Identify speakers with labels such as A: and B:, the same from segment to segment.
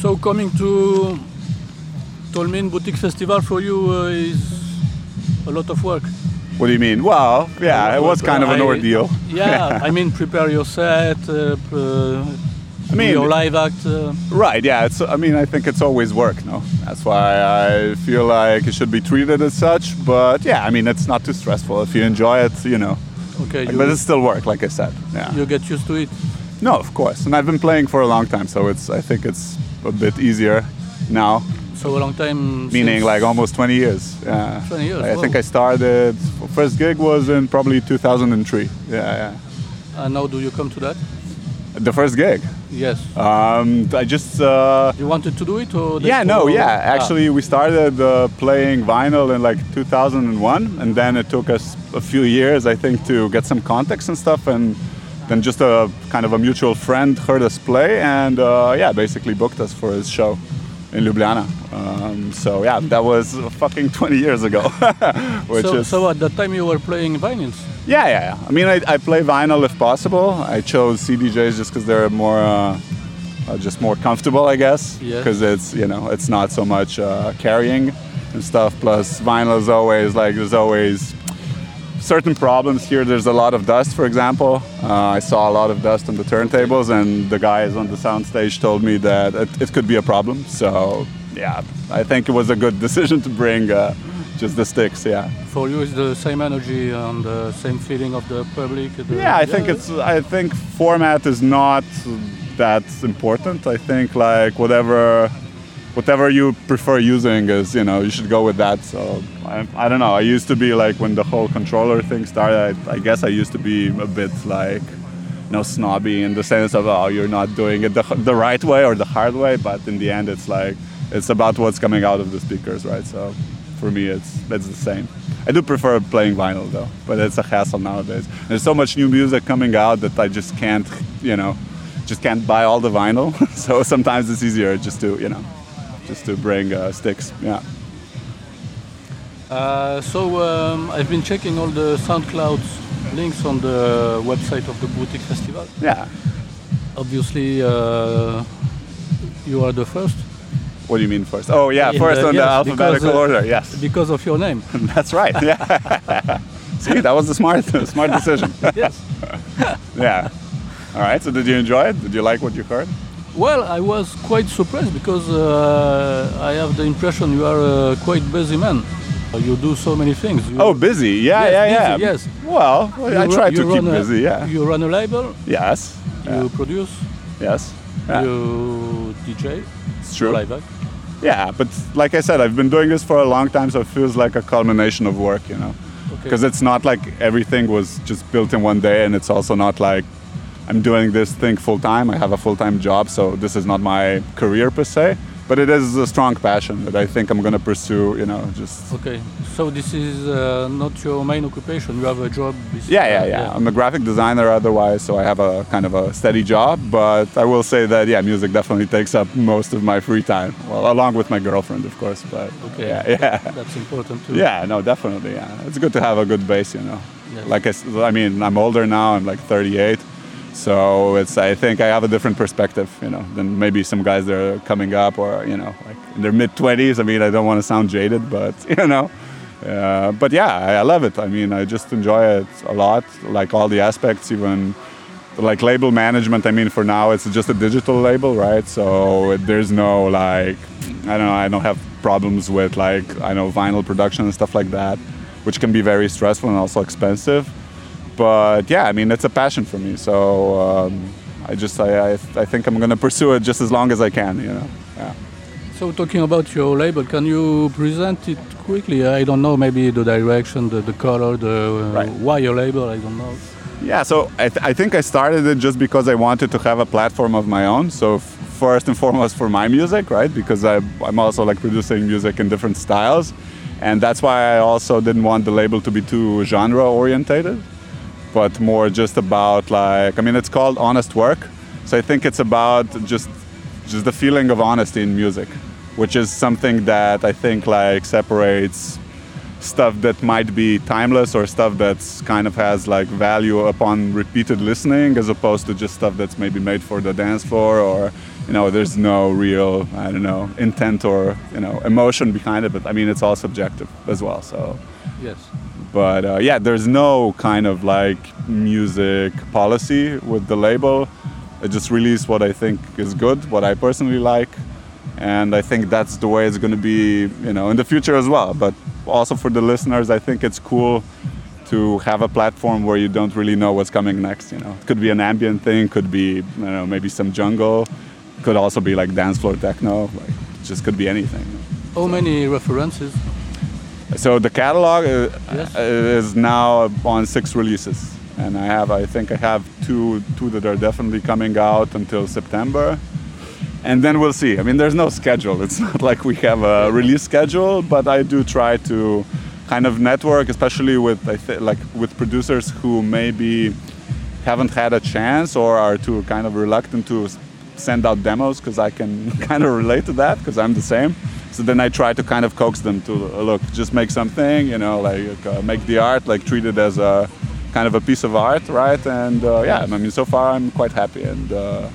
A: So coming to Tolmin Butik Festival for you uh, is a lot of work.
B: What do you mean? Well, yeah, it was kind of an
A: I-
B: ordeal.
A: Yeah, I mean prepare your set, uh, uh,
B: I mean,
A: your live act. Uh,
B: right? Yeah. It's. I mean, I think it's always work. No, that's why I feel like it should be treated as such. But yeah, I mean, it's not too stressful if you enjoy it. You know.
A: okay, you,
B: but it's still work, like I said. Yeah.
A: you get used to it.
B: No, of course. And I've been playing for a long time, so it's. I think it's a bit easier now.
A: So a long time.
B: Meaning like almost 20 years. Yeah.
A: 20 years,
B: I think
A: wow.
B: I started. First gig was in probably 2003. Yeah, yeah.
A: And how do you come to that?
B: The first gig.
A: Yes.
B: Um, I just. Uh,
A: you wanted to do it or?
B: Yeah, no, yeah.
A: Ah,
B: Actually, we started uh, playing vinyl in like 2001, and then it took us a few years, I think, to get some context and stuff. And then just a kind of a mutual friend heard us play, and uh, yeah, basically booked us for his show in Ljubljana. Um, so yeah, that was fucking 20 years ago. Which
A: so,
B: is
A: so at that time you were playing vinyls.
B: yeah, yeah, yeah. I mean, I, I play vinyl if possible. I chose CDJs just because they're more, uh, uh, just more comfortable, I guess.
A: Yeah.
B: Because it's you know it's not so much uh, carrying and stuff. Plus, vinyl is always like there's always certain problems here. There's a lot of dust, for example. Uh, I saw a lot of dust on the turntables, and the guys on the soundstage told me that it, it could be a problem. So yeah, I think it was a good decision to bring uh, just the sticks. Yeah.
A: For you, it's the same energy and the same feeling of the public. the-
B: Yeah, I think it's. I think format is not that important. I think like whatever, whatever you prefer using is, you know, you should go with that. So I, I don't know. I used to be like when the whole controller thing started. I, I guess I used to be a bit like, you know, snobby in the sense of oh, you're not doing it the, the right way or the hard way. But in the end, it's like it's about what's coming out of the speakers, right? So for me, it's it's the same. I do prefer playing vinyl though, but it's a hassle nowadays. There's so much new music coming out that I just can't, you know, just can't buy all the vinyl. so sometimes it's easier just to, you know, just to bring uh, sticks. Yeah.
A: Uh, so um, I've been checking all the SoundCloud links on the website of the Butik Festival.
B: Yeah.
A: Obviously, uh, you are the first
B: What do you mean first? Oh yeah,
A: In
B: first
A: the-
B: on the alphabetical
A: because, uh,
B: order. Yes,
A: because of your name.
B: that's right. Yeah. See, that was a smart, smart decision.
A: yes.
B: yeah. All right. So did you enjoy it? Did you like what you heard?
A: Well, I was quite surprised because uh, I have the impression you are a quite busy man. You do so many things. You,
B: Oh, busy. Yeah,
A: Yes,
B: yeah,
A: busy,
B: yeah.
A: yes.
B: Well,
A: you
B: I
A: ru-
B: try to keep
A: a-
B: busy. Yeah.
A: You run a label.
B: Yes. Yeah.
A: You produce.
B: Yes. Yeah.
A: You DJ.
B: It's true.
A: Act.
B: Yeah, but like I said, I've been doing this for a long time, so it feels like a culmination of work, you know.
A: Okay.
B: Because it's not like everything was just built in one day, and it's also not like I'm doing this thing full time. I have a full time job, so this is not my career per se. But it is a strong passion that I think I'm gonna pursue, you know, just.
A: Okay. So this is uh, not your main occupation. You have a job. bes-
B: Yeah, yeah, yeah. I'm a graphic designer otherwise, so I have a kind of a steady job. But I will say that, yeah, music definitely takes up most of my free time. Well, along with my girlfriend, of course. But
A: Okay.
B: yeah, yeah.
A: That's important too.
B: Yeah, no, definitely. Yeah, it's good to have a good base, you know. Like I mean, I'm older now. I'm like 38, so it's. I think I have a different perspective, you know, than maybe some guys that are coming up or you know, like in their mid 20s. I mean, I don't want to sound jaded, but you know. Uh, but yeah, I, I love it. I mean, I just enjoy it a lot. Like all the aspects, even like label management. I mean, for now it's just a digital label, right? So it, there's no like, I don't know. I don't have problems with like I know vinyl production and stuff like that, which can be very stressful and also expensive. But yeah, I mean, it's a passion for me. So um, I just I, I I think I'm gonna pursue it just as long as I can. You know. Yeah.
A: So talking about your label, can you present it quickly? I don't know, maybe the direction, the, the color, the uh,
B: Right.
A: why your label. I don't know.
B: Yeah, so I, th- I think I started it just because I wanted to have a platform of my own. So first and foremost for my music, right? Because I, I'm also like producing music in different styles, and that's why I also didn't want the label to be too genre orientated, but more just about like I mean it's called honest work, so I think it's about just just the feeling of honesty in music, which is something that I think like separates stuff that might be timeless or stuff that's kind of has like value upon repeated listening as opposed to just stuff that's maybe made for the dance floor or you know there's no real i don't know intent or you know emotion behind it. But i mean it's all subjective as well so.
A: Yes.
B: But uh, yeah there's no kind of like music policy with the label. I just release what i think is good what i personally like. And i think that's the way it's going to be you know in the future as well. But also for the listeners i think it's cool to have a platform where you don't really know what's coming next you know. It could be an ambient thing could be don't know maybe some jungle. Could also be like dance floor techno like just could be anything.
A: How many references?
B: So the catalog uh,
A: Yes.
B: uh, is now on six releases, and I have, I think, I have two, two that are definitely coming out until September, and then we'll see. I mean, there's no schedule. It's not like we have a release schedule, but I do try to kind of network, especially with like with producers who maybe haven't had a chance or are too kind of reluctant to send out demos because I can kind of relate to that because I'm the same. So then I try to kind of coax them to uh, look, just make something, you know, like uh, make the art, like treat it as a kind of a piece of art, right? And uh, yeah, I mean, so far I'm quite happy. And uh,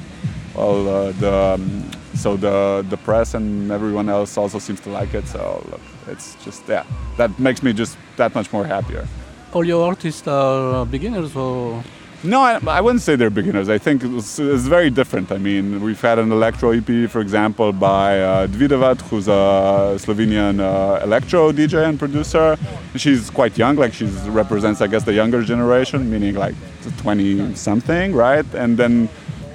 B: well, uh, the um, so the the press and everyone else also seems to like it. So look, it's just yeah, that makes me just that much more happier.
A: All your artists are uh, beginners or
B: No, I, I wouldn't say they're beginners. I think it's, it's very different. I mean, we've had an electro EP, for example, by uh, who's a Slovenian uh, electro DJ and producer. She's quite young, like she represents, I guess, the younger generation, meaning like 20 something, right? And then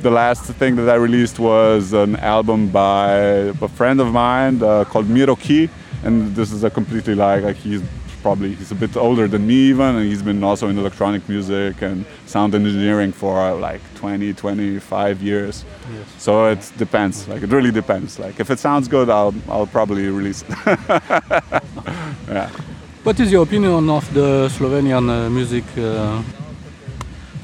B: the last thing that I released was an album by a friend of mine uh, called Miro Ki, and this is a completely like, like he's probably he's a bit older than me even and he's been also in electronic music and sound engineering for like 20 25 years Yes. so it depends like it really depends like if it sounds good i'll i'll probably release it yeah
A: what is your opinion of the Slovenian uh, music uh,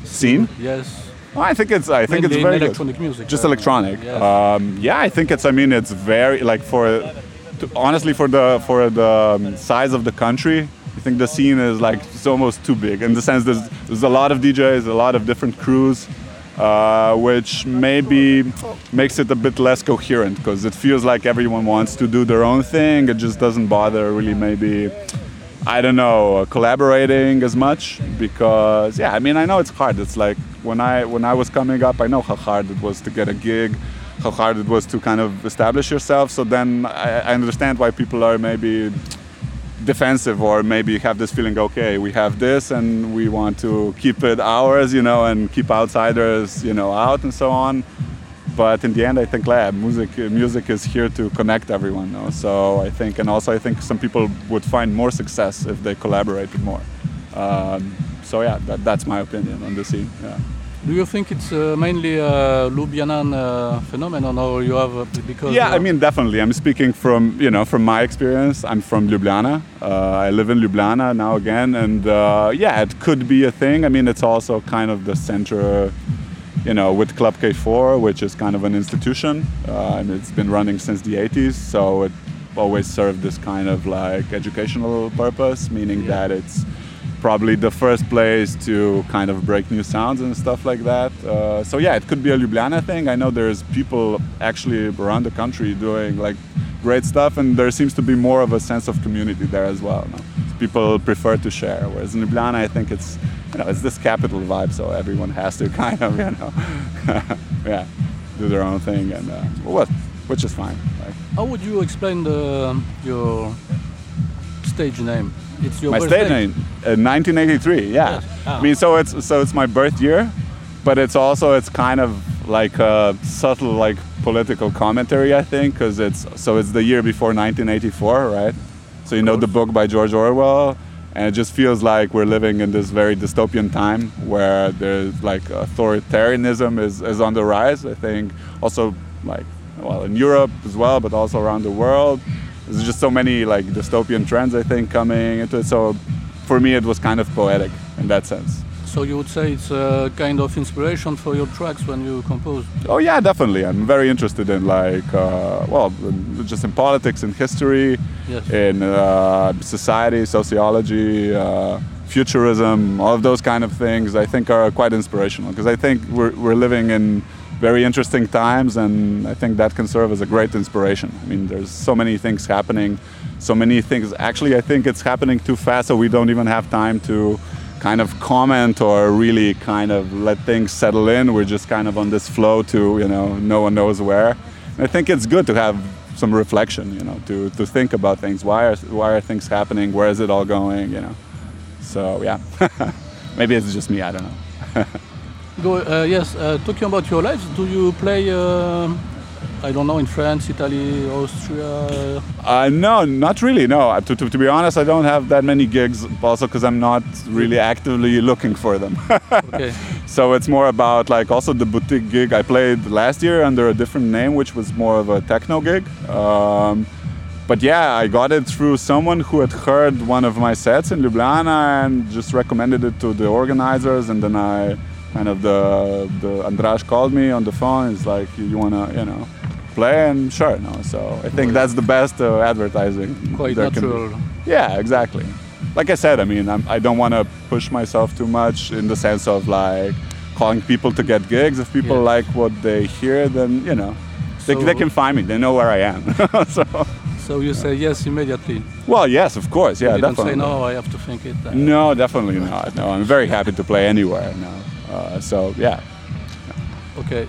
B: scene
A: Yes.
B: well, i think it's i think
A: Mainly
B: it's very good.
A: electronic music.
B: just
A: uh,
B: electronic
A: yes.
B: um, yeah i think it's i mean it's very like for to, honestly for the for the um, size of the country i think the scene is like it's almost too big in the sense there's there's a lot of djs a lot of different crews uh, which maybe makes it a bit less coherent because it feels like everyone wants to do their own thing it just doesn't bother really maybe I don't know, uh, collaborating as much because yeah, I mean I know it's hard. It's like when I when I was coming up, I know how hard it was to get a gig, how hard it was to kind of establish yourself. So then I, I understand why people are maybe defensive or maybe have this feeling okay we have this and we want to keep it ours you know and keep outsiders you know out and so on but in the end i think yeah, music music is here to connect everyone no? so i think and also i think some people would find more success if they collaborated more um, so yeah that, that's my opinion on the scene yeah.
A: Do you think it's uh, mainly a Ljubljanan uh, phenomenon, or you have uh, because?
B: Yeah, I mean, definitely. I'm speaking from you know from my experience. I'm from Ljubljana. Uh, I live in Ljubljana now again, and uh, yeah, it could be a thing. I mean, it's also kind of the center, you know, with Club K4, which is kind of an institution, uh, and it's been running since the 80s. So it always served this kind of like educational purpose, meaning that it's probably the first place to kind of break new sounds and stuff like that. Uh, so yeah, it could be a Ljubljana thing. I know there's people actually around the country doing like great stuff, and there seems to be more of a sense of community there as well. no? People prefer to share, whereas in Ljubljana, I think it's you know it's this capital vibe, so everyone has to kind of you know yeah do their own thing, and uh, what which is fine. Like,
A: How would you explain the, your stage name? It's your
B: my
A: birthday.
B: state name, uh, 1983. Yeah,
A: Yes. Ah.
B: I mean, so it's so it's my birth year, but it's also it's kind of like a subtle like political commentary, I think, because it's so it's the year before 1984, right? So you know the book by George Orwell, and it just feels like we're living in this very dystopian time where there's like authoritarianism is, is on the rise. I think also like well in Europe as well, but also around the world. There's just so many like dystopian trends I think coming into it. So for me, it was kind of poetic in that sense.
A: So you would say it's a kind of inspiration for your tracks when you compose?
B: Oh yeah, definitely. I'm very interested in like, uh, well, just in politics, in history,
A: Yes.
B: in uh, society, sociology, uh, futurism, all of those kind of things. I think are quite inspirational because I think we're we're living in very interesting times, and I think that can serve as a great inspiration. I mean, there's so many things happening, so many things. Actually, I think it's happening too fast, so we don't even have time to kind of comment or really kind of let things settle in. We're just kind of on this flow to, you know, no one knows where. And I think it's good to have some reflection, you know, to, to think about things. Why are, why are things happening? Where is it all going, you know? So, yeah. Maybe it's just me, I don't know.
A: Go, uh, yes, uh, talking about your lives, do you play, uh, I don't know, in France, Italy, Austria?
B: Uh, no, not really. No, to, to, to be honest, I don't have that many gigs. Also, because I'm not really actively looking for them.
A: Okay.
B: so it's more about like also the Butik gig I played last year under a different name, which was more of a techno gig. Um, but yeah, I got it through someone who had heard one of my sets in Ljubljana and just recommended it to the organizers, and then I kind of the the Andraž called me on the phone. It's like, "You, you wanna, you know, play?" And sure, no. So I think that's the best uh, advertising.
A: Quite natural.
B: Yeah, exactly. Like I said, I mean, I'm, I don't want to push myself too much in the sense of like calling people to get gigs. If people
A: Yeah.
B: like what they hear, then you know, they,
A: So-
B: they can find me. They know where I am. so,
A: So you say yes immediately.
B: well, yes, of course, yeah,
A: you didn't
B: definitely.
A: say no, I have to think it. uh,
B: No, definitely not. No, I'm very happy to play anywhere. No, uh, so yeah.
A: Okay.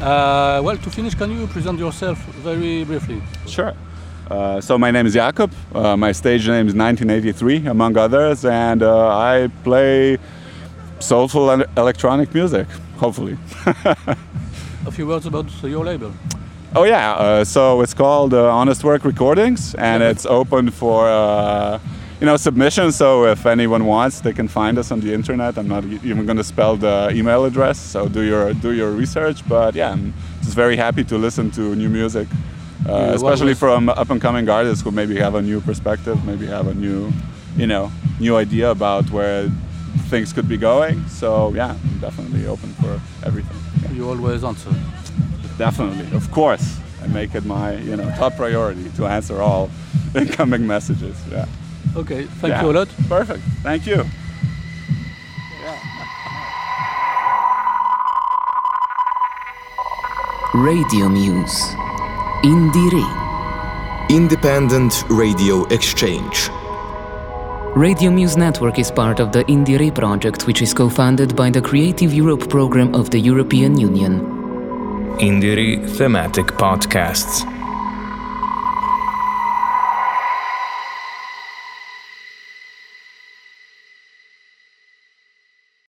A: Uh, well, to finish, can you present yourself very briefly?
B: Sure. Uh, so my name is Jakob. Uh, my stage name is 1983, among others, and uh, I play soulful and electronic music. Hopefully.
A: A few words about uh, your label.
B: Oh yeah. Uh, so it's called uh, Honest Work Recordings, and it's open for uh, you know submissions. So if anyone wants, they can find us on the internet. I'm not even going to spell the email address. So do your do your research. But yeah, I'm just very happy to listen to new music, uh, especially from up and coming artists who maybe have a new perspective, maybe have a new you know new idea about where things could be going. So yeah, I'm definitely open for everything. Yeah.
A: You always answer.
B: Definitely, of course. I make it my you know top priority to answer all incoming messages. Yeah.
A: Okay, thank
B: Yeah.
A: you a lot.
B: Perfect. Thank you.
C: Radio Muse. INDIERE.
D: Independent Radio Exchange.
C: Radio Muse Network is part of the INDIERE project, which is co funded by the Creative Europe program of the European Union.
E: INDIERE Thematic Podcasts.